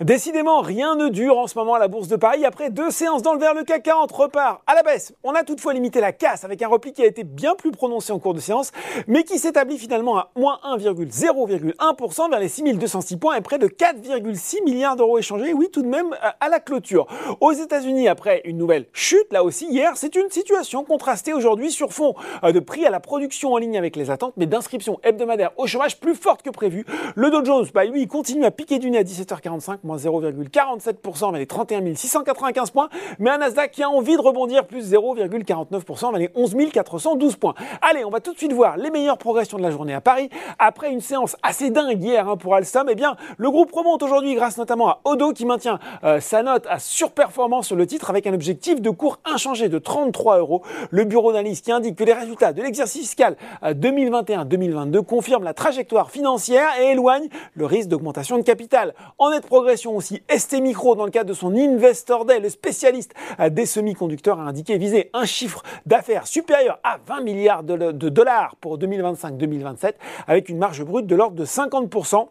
Décidément, rien ne dure en ce moment à la Bourse de Paris. Après deux séances dans le vert, le CAC 40 repart à la baisse. On a toutefois limité la casse avec un repli qui a été bien plus prononcé en cours de séance, mais qui s'établit finalement à moins 1,0,1% vers les 6206 points et près de 4,6 milliards d'euros échangés. Oui, tout de même à la clôture. Aux États-Unis, après une nouvelle chute, là aussi hier, c'est une situation contrastée aujourd'hui sur fond euh, de prix à la production en ligne avec les attentes, mais d'inscription hebdomadaire au chômage plus forte que prévu. Le Dow Jones, bah, lui, continue à piquer du nez à 17h45 moins 0,47% vers les 31 695 points, mais un Nasdaq qui a envie de rebondir, plus 0,49% vers les 11 412 points. Allez, on va tout de suite voir les meilleures progressions de la journée à Paris. Après une séance assez dingue hier hein, pour Alstom, eh bien, le groupe remonte aujourd'hui grâce notamment à Odo qui maintient euh, sa note à surperformance sur le titre avec un objectif de cours inchangé de 33 euros. Le bureau d'analyse qui indique que les résultats de l'exercice fiscal 2021-2022 euh, confirment la trajectoire financière et éloignent le risque d'augmentation de capital. En nette aussi. ST Micro, dans le cadre de son Investor Day, le spécialiste des semi-conducteurs, a indiqué viser un chiffre d'affaires supérieur à 20 milliards de dollars pour 2025-2027, avec une marge brute de l'ordre de 50%.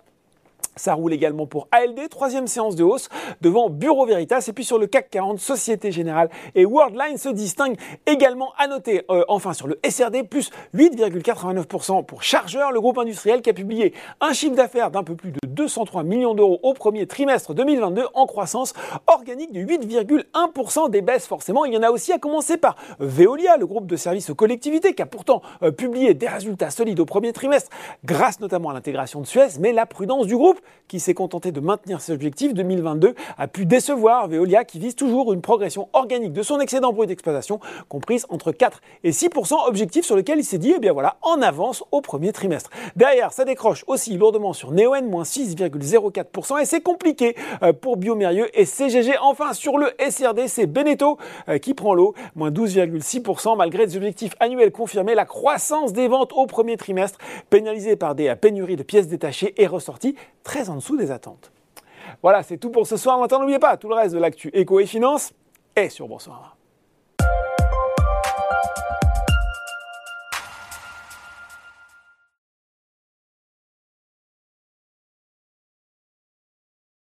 Ça roule également pour ALD, troisième séance de hausse devant Bureau Veritas. Et puis sur le CAC 40, Société Générale et Worldline se distinguent également à noter. Euh, enfin sur le SRD, plus 8,89% pour Chargeur, le groupe industriel qui a publié un chiffre d'affaires d'un peu plus de 203 millions d'euros au premier trimestre 2022 en croissance organique de 8,1% des baisses forcément. Il y en a aussi à commencer par Veolia, le groupe de services aux collectivités qui a pourtant euh, publié des résultats solides au premier trimestre grâce notamment à l'intégration de Suez, mais la prudence du groupe qui s'est contenté de maintenir ses objectifs 2022 a pu décevoir Veolia qui vise toujours une progression organique de son excédent brut d'exploitation comprise entre 4 et 6% objectif sur lequel il s'est dit eh bien voilà en avance au premier trimestre. Derrière, ça décroche aussi lourdement sur Neoen moins 6,04% et c'est compliqué euh, pour Biomérieux et CGG. Enfin sur le SRD, c'est Beneteau euh, qui prend l'eau moins 12,6% malgré des objectifs annuels confirmés. La croissance des ventes au premier trimestre pénalisée par des pénuries de pièces détachées est ressortie très en dessous des attentes. Voilà, c'est tout pour ce soir. Maintenant, n'oubliez pas, tout le reste de l'actu éco et finance est sur Boursorama.